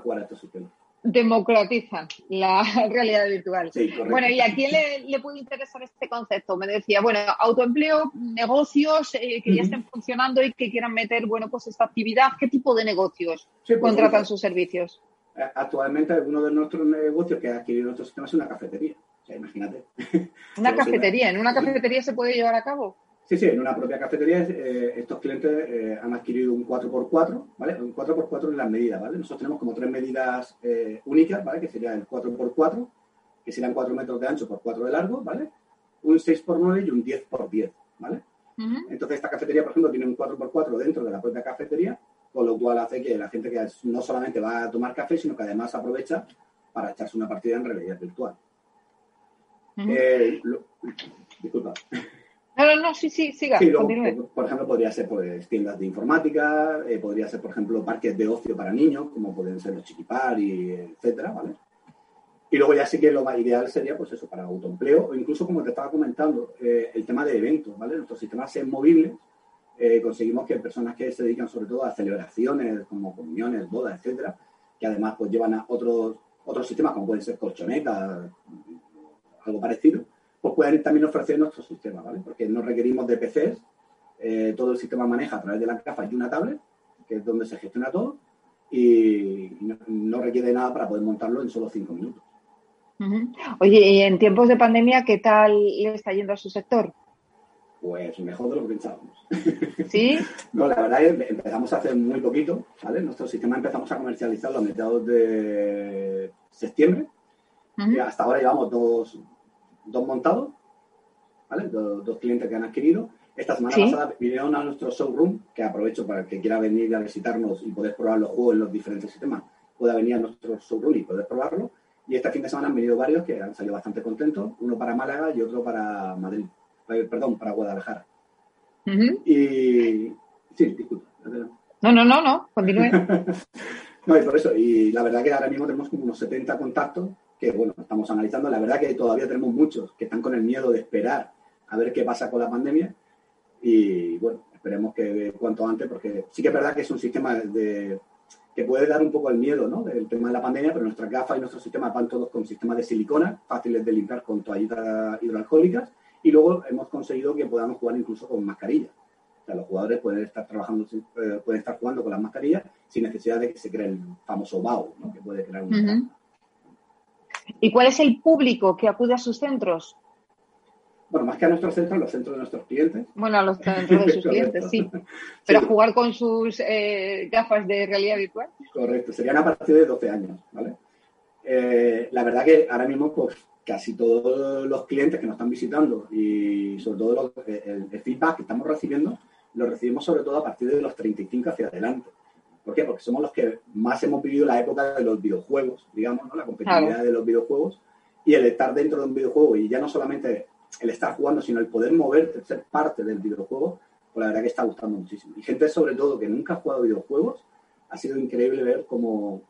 jugar a estos sistemas democratizan la realidad virtual. bueno, ¿y a quién le, puede interesar este concepto? Me decía, bueno, autoempleo, negocios eh, que ya estén funcionando y que quieran meter, bueno, pues esta actividad, ¿qué tipo de negocios pues, contratan sus servicios? Actualmente, uno de nuestros negocios que ha adquirido nuestro sistema es una cafetería. O sea, imagínate. Una cafetería, ¿en una cafetería se puede llevar a cabo? Sí, sí, en una propia cafetería eh, estos clientes eh, han adquirido un 4x4, ¿vale? Un 4x4 en las medidas, ¿vale? Nosotros tenemos como tres medidas eh, únicas, ¿vale? Que sería el 4x4, que serían 4 metros de ancho por 4 de largo, ¿vale? Un 6x9 y un 10x10, ¿vale? Entonces esta cafetería, por ejemplo, tiene un 4x4 dentro de la propia cafetería, con lo cual hace que la gente que no solamente va a tomar café, sino que además aprovecha para echarse una partida en realidad virtual. Disculpa. No, no, no, sí, sí, siga. por, ejemplo, podría ser pues, tiendas de informática, eh, podría ser, por ejemplo, parques de ocio para niños, como pueden ser los chiquipar y etcétera, ¿vale? Y luego ya sí que lo más ideal sería, pues eso, para autoempleo, o incluso, como te estaba comentando, eh, el tema de eventos, ¿vale? Nuestros sistemas es movibles, eh, conseguimos que personas que se dedican sobre todo a celebraciones, como comuniones, bodas, etcétera, que además pues llevan a otros, otros sistemas, como pueden ser colchonetas, algo parecido, pues pueden también ofrecer nuestro sistema, ¿vale? Porque no requerimos de PCs, eh, todo el sistema maneja a través de la gafas y una tablet, que es donde se gestiona todo, y no, requiere nada para poder montarlo en solo cinco minutos. Oye, y en tiempos de pandemia, ¿qué tal le está yendo a su sector? Pues mejor de lo que pensábamos. ¿Sí? no, la verdad es que empezamos hace muy poquito, ¿vale? Nuestro sistema empezamos a comercializarlo a mediados de septiembre. Y hasta ahora llevamos dos, dos montados, ¿vale? Dos, clientes que han adquirido. Esta semana pasada vinieron a nuestro showroom, que aprovecho para el que quiera venir a visitarnos y poder probar los juegos en los diferentes sistemas, pueda venir a nuestro showroom y poder probarlo. Y este fin de semana han venido varios que han salido bastante contentos, uno para Málaga y otro para Madrid, perdón, para Guadalajara. Y sí, disculpa. No, no, no, no, continúe. no, y por eso, y la verdad que ahora mismo tenemos como unos 70 contactos que bueno, estamos analizando. La verdad que todavía tenemos muchos que están con el miedo de esperar a ver qué pasa con la pandemia y bueno, esperemos que cuanto antes, porque sí que es verdad que es un sistema de, que puede dar un poco el miedo ¿no? del tema de la pandemia, pero nuestras gafas y nuestros sistemas van todos con sistemas de silicona, fáciles de limpiar con toallitas hidroalcohólicas y luego hemos conseguido que podamos jugar incluso con mascarillas. O sea, los jugadores pueden estar trabajando, eh, pueden estar jugando con las mascarillas sin necesidad de que se cree el famoso BAO, ¿no? que puede crear un ¿Y cuál es el público que acude a sus centros? Bueno, más que a nuestros centros, los centros de nuestros clientes. Bueno, a los centros de sus clientes, sí. Pero jugar con sus eh, gafas de realidad virtual. Correcto, serían a partir de 12 años, ¿vale? Eh, la verdad que ahora mismo, pues casi todos los clientes que nos están visitando y sobre todo el, el, feedback que estamos recibiendo, lo recibimos sobre todo a partir de los 35 hacia adelante. ¿Por qué? Porque somos los que más hemos vivido la época de los videojuegos, digamos, ¿no? la competitividad de los videojuegos y el estar dentro de un videojuego y ya no solamente el estar jugando, sino el poder moverte, ser parte del videojuego, pues la verdad que está gustando muchísimo. Y gente sobre todo que nunca ha jugado videojuegos, ha sido increíble ver cómo,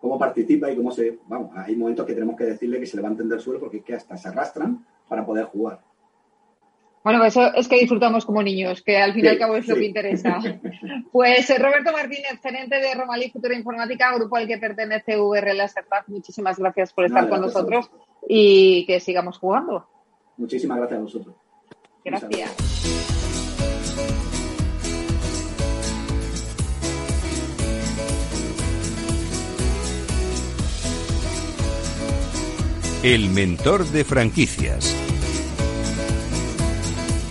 cómo participa y cómo se... Vamos, hay momentos que tenemos que decirle que se levanten del suelo porque es que hasta se arrastran para poder jugar. Bueno, eso es que disfrutamos como niños, que al fin y al cabo es lo que interesa. Pues eh, Roberto Martínez, gerente de Romalí Futura Informática, grupo al que pertenece VRL Startup, muchísimas gracias por estar con nosotros y que sigamos jugando. Muchísimas gracias a vosotros. Gracias. El mentor de franquicias.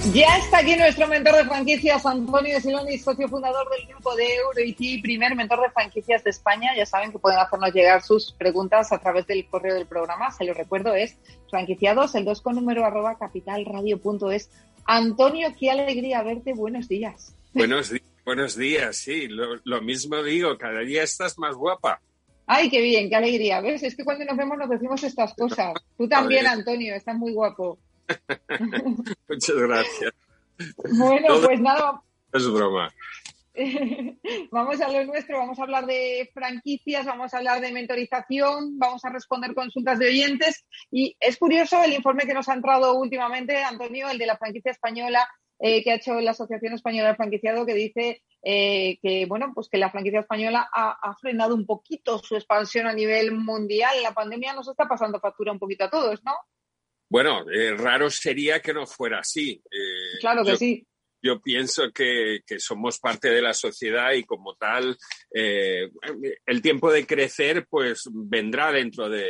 Ya está aquí nuestro mentor de franquicias, Antonio Siloni, socio fundador del grupo de EuroIT, primer mentor de franquicias de España. Ya saben que pueden hacernos llegar sus preguntas a través del correo del programa. Se lo recuerdo, es franquiciados, el 2 con número arroba capitalradio.es. Antonio, qué alegría verte. Buenos días. Buenos, buenos días, sí. Lo, lo mismo digo, cada día estás más guapa. Ay, qué bien, qué alegría. ¿Ves? Es que cuando nos vemos nos decimos estas cosas. Tú también, Antonio, estás muy guapo. Muchas gracias. Bueno, pues nada. Es broma. vamos a lo nuestro, vamos a hablar de franquicias, vamos a hablar de mentorización, vamos a responder consultas de oyentes. Y es curioso el informe que nos ha entrado últimamente, Antonio, el de la franquicia española, eh, que ha hecho la Asociación Española de Franquiciado, que dice eh, que bueno, pues que la franquicia española ha, frenado un poquito su expansión a nivel mundial. La pandemia nos está pasando factura un poquito a todos, ¿no? Bueno, eh, raro sería que no fuera así. Eh, claro que sí. Yo pienso que, somos parte de la sociedad y como tal, el tiempo de crecer pues vendrá dentro de,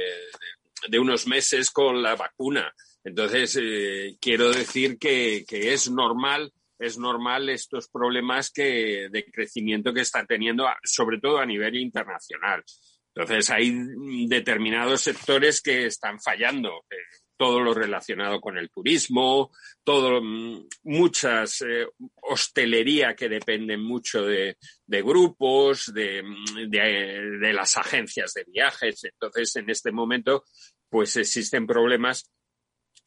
unos meses con la vacuna. Entonces, quiero decir que, que es normal es normal estos problemas que, de crecimiento que están teniendo, sobre todo a nivel internacional. Entonces, hay determinados sectores que están fallando. Todo lo relacionado con el turismo, todo, mm, muchas eh, hostelería que dependen mucho de, grupos, de, de, de, las agencias de viajes. Entonces, en este momento, pues existen problemas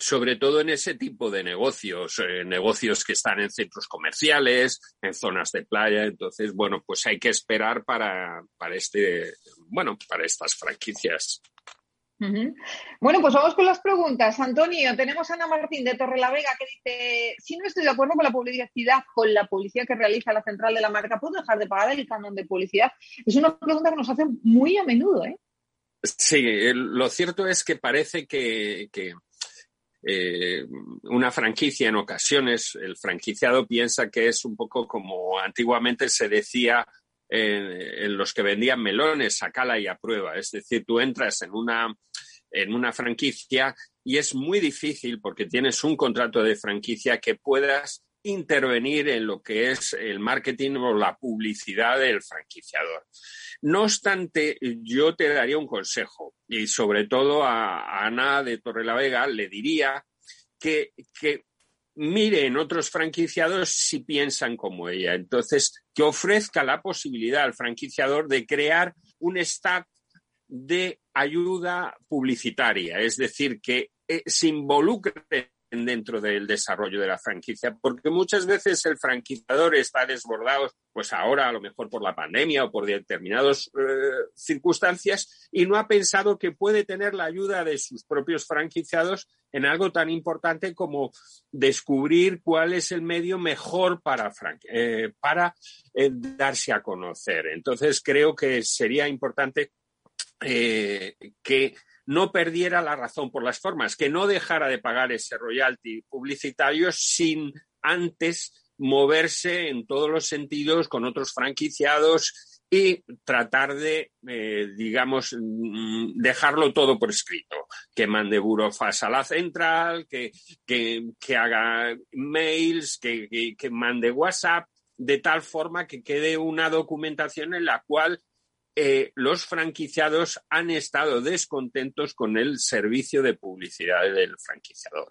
sobre todo en ese tipo de negocios, eh, negocios que están en centros comerciales, en zonas de playa. Entonces, bueno, pues hay que esperar para, para este, bueno, para estas franquicias. Bueno, pues vamos con las preguntas. Antonio, tenemos a Ana Martín de Torrelavega que dice, si no estoy de acuerdo con la publicidad, con la publicidad que realiza la central de la marca, ¿puedo dejar de pagar el canon de publicidad? Es una pregunta que nos hacen muy a menudo, ¿eh? Sí, lo cierto es que parece que, eh, una franquicia en ocasiones, el franquiciado piensa que es un poco como antiguamente se decía en, los que vendían melones, sacala y aprueba. Es decir, tú entras en una, en una franquicia y es muy difícil porque tienes un contrato de franquicia que puedas intervenir en lo que es el marketing o la publicidad del franquiciador. No obstante, yo te daría un consejo y sobre todo a, Ana de Torrelavega le diría que, que mire en otros franquiciados si piensan como ella. Entonces, que ofrezca la posibilidad al franquiciador de crear un stack de ayuda publicitaria, es decir, que eh, se involucre dentro del desarrollo de la franquicia, porque muchas veces el franquiciador está desbordado, pues ahora a lo mejor por la pandemia o por determinadas eh, circunstancias, y no ha pensado que puede tener la ayuda de sus propios franquiciados en algo tan importante como descubrir cuál es el medio mejor para, eh, para eh, darse a conocer. Entonces creo que sería importante que no perdiera la razón por las formas, que no dejara de pagar ese royalty publicitario sin antes moverse en todos los sentidos con otros franquiciados y tratar de, eh, digamos, mm, dejarlo todo por escrito, que mande burofas a la central, que, que, haga mails, que, que mande WhatsApp, de tal forma que quede una documentación en la cual eh, los franquiciados han estado descontentos con el servicio de publicidad del franquiciador.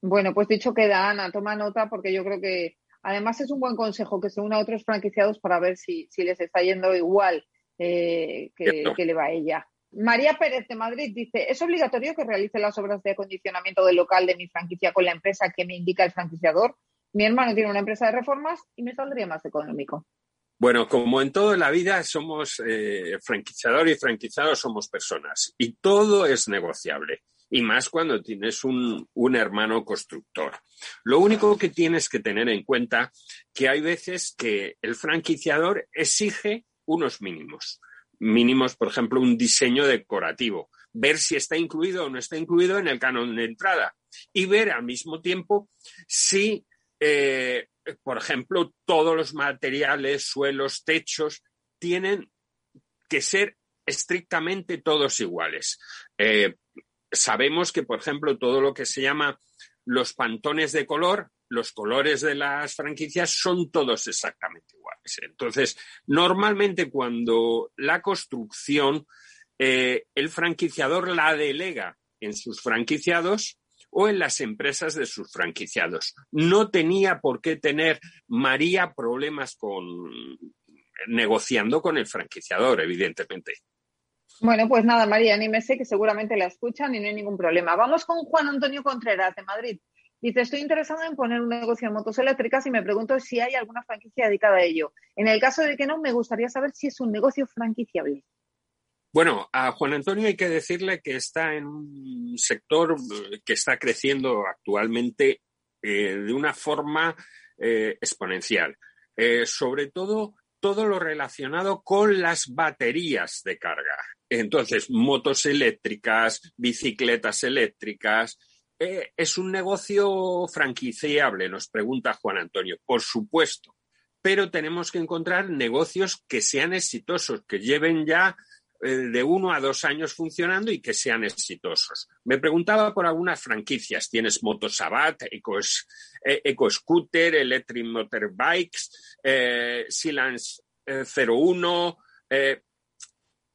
Bueno, pues dicho queda, Ana, toma nota porque yo creo que además es un buen consejo que se una a otros franquiciados para ver si, les está yendo igual eh, que, le va a ella. María Pérez de Madrid dice, ¿es obligatorio que realice las obras de acondicionamiento del local de mi franquicia con la empresa que me indica el franquiciador? Mi hermano tiene una empresa de reformas y me saldría más económico. Bueno, como en toda la vida, somos eh, franquiciador y franquiciado somos personas y todo es negociable. y más cuando tienes un, un, hermano constructor. Lo único que tienes que tener en cuenta que hay veces que el franquiciador exige unos mínimos. Mínimos, por ejemplo, un diseño decorativo, ver si está incluido o no está incluido en el canon de entrada y ver al mismo tiempo si, eh, por ejemplo, todos los materiales, suelos, techos, tienen que ser estrictamente todos iguales. Eh, sabemos que, por ejemplo, todo lo que se llama los pantones de color, los colores de las franquicias son todos exactamente iguales. Entonces, normalmente cuando la construcción, eh, el franquiciador la delega en sus franquiciados o en las empresas de sus franquiciados. No tenía por qué tener María problemas con negociando con el franquiciador, evidentemente. Bueno, pues nada, María, anímese que seguramente la escuchan y no hay ningún problema. Vamos con Juan Antonio Contreras de Madrid. Dice, estoy interesado en poner un negocio de motos eléctricas y me pregunto si hay alguna franquicia dedicada a ello. En el caso de que no, me gustaría saber si es un negocio franquiciable. Bueno, a Juan Antonio hay que decirle que está en un sector que está creciendo actualmente eh, de una forma eh, exponencial. Eh, sobre todo todo lo relacionado con las baterías de carga. Entonces, motos eléctricas, bicicletas eléctricas. Eh, ¿Es un negocio franquiciable? Nos pregunta Juan Antonio. Por supuesto, pero tenemos que encontrar negocios que sean exitosos, que lleven ya eh, de uno a dos años funcionando y que sean exitosos. Me preguntaba por algunas franquicias. Tienes Motosabat, Eco, eh, Eco Scooter, Electric Motorbikes, eh, Silence 01.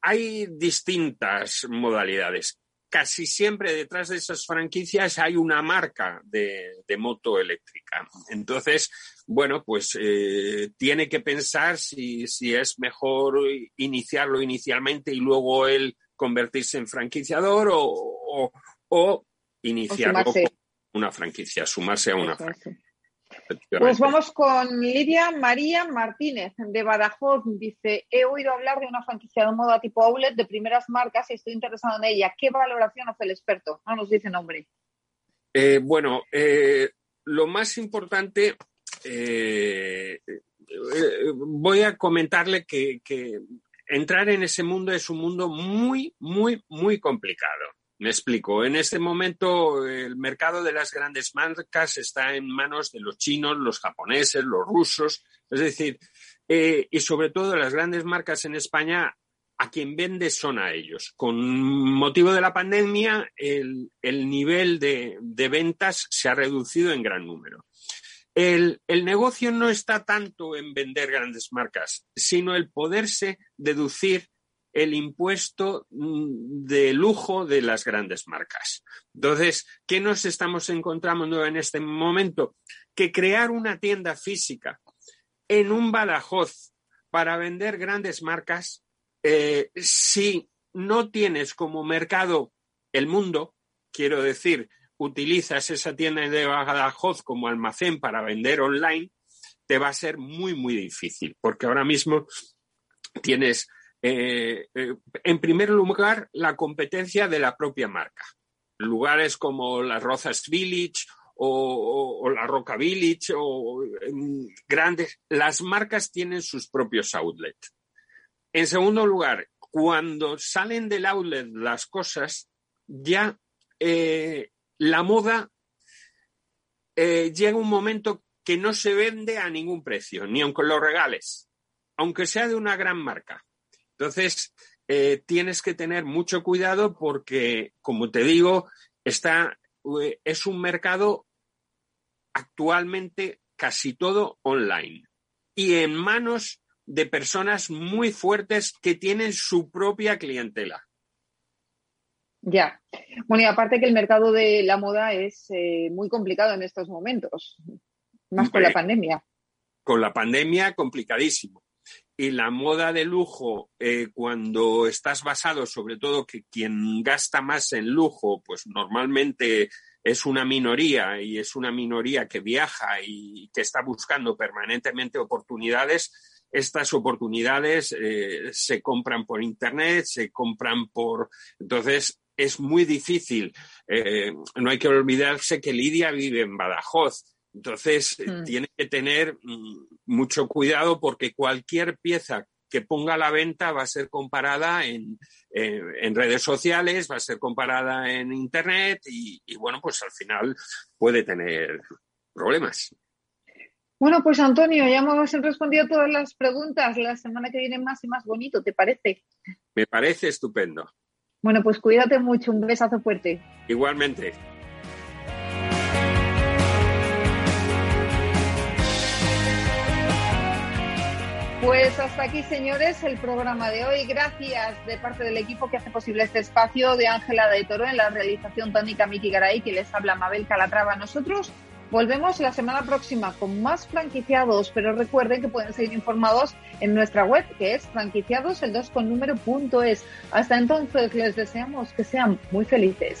hay distintas modalidades casi siempre detrás de esas franquicias hay una marca de, moto eléctrica. Entonces, bueno, pues eh, tiene que pensar si, es mejor iniciarlo inicialmente y luego él convertirse en franquiciador o, o, iniciarlo con una franquicia, sumarse a una franquicia. Pues vamos con Lidia María Martínez de Badajoz. Dice, he oído hablar de una franquicia de moda tipo outlet de primeras marcas y estoy interesado en ella. ¿Qué valoración hace el experto? No nos dice nombre. Eh, bueno, eh, lo más importante, eh, voy a comentarle que entrar en ese mundo es un mundo muy, muy, muy complicado. Me explico. En este momento el mercado de las grandes marcas está en manos de los chinos, los japoneses, los rusos. Es decir, eh, y sobre todo las grandes marcas en España, a quien vende son a ellos. Con motivo de la pandemia, el, nivel de, ventas se ha reducido en gran número. El, el, negocio no está tanto en vender grandes marcas, sino el poderse deducir el impuesto mm, de lujo de las grandes marcas. Entonces, ¿qué nos estamos encontrando en este momento? Que crear una tienda física en un Badajoz para vender grandes marcas, eh, si no tienes como mercado el mundo, quiero decir, utilizas esa tienda de Badajoz como almacén para vender online, te va a ser muy, muy difícil, porque ahora mismo tienes eh, eh, en primer lugar, la competencia de la propia marca. Lugares como las Rozas Village o, la Roca Village o grandes, las marcas tienen sus propios outlets. En segundo lugar, cuando salen del outlet las cosas, ya eh, la moda llega un momento que no se vende a ningún precio, ni aunque lo regales, aunque sea de una gran marca. Entonces, eh, tienes que tener mucho cuidado porque, como te digo, está, eh, es un mercado actualmente casi todo online y en manos de personas muy fuertes que tienen su propia clientela. Ya. Bueno, y aparte que el mercado de la moda es eh, muy complicado en estos momentos, más con la pandemia. Con la pandemia, complicadísimo y la moda de lujo, eh, cuando estás basado, sobre todo que quien gasta más en lujo, pues normalmente es una minoría y es una minoría que viaja y que está buscando permanentemente oportunidades, estas oportunidades eh, se compran por internet, se compran por. Entonces, es muy difícil. Eh, no hay que olvidarse que Lidia vive en Badajoz. Entonces, mm. tiene que tener mm, mucho cuidado porque cualquier pieza que ponga a la venta va a ser comparada en, redes sociales, va a ser comparada en Internet y, bueno, pues al final puede tener problemas. Bueno, pues Antonio, ya hemos respondido todas las preguntas. La semana que viene más y más bonito, ¿te parece? Me parece estupendo. Bueno, pues cuídate mucho. Un besazo fuerte. Igualmente. Pues hasta aquí, señores, el programa de hoy. Gracias de parte del equipo que hace posible este espacio de Ángela de Toro en la realización tónica Miki Garay, que les habla Mabel Calatrava. Nosotros volvemos la semana próxima con más franquiciados, pero recuerden que pueden seguir informados en nuestra web, que es franquiciados el 2 con. Hasta entonces, les deseamos que sean muy felices.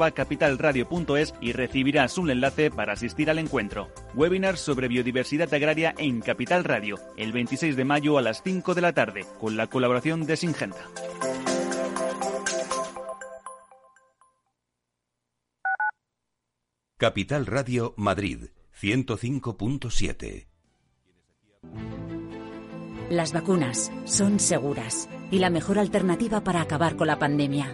capitalradio.es y recibirás un enlace para asistir al encuentro. Webinar sobre biodiversidad agraria en Capital Radio, el 26 de mayo a las 5 de la tarde, con la colaboración de Singenta. Capital Radio Madrid 105.7 Las vacunas son seguras y la mejor alternativa para acabar con la pandemia.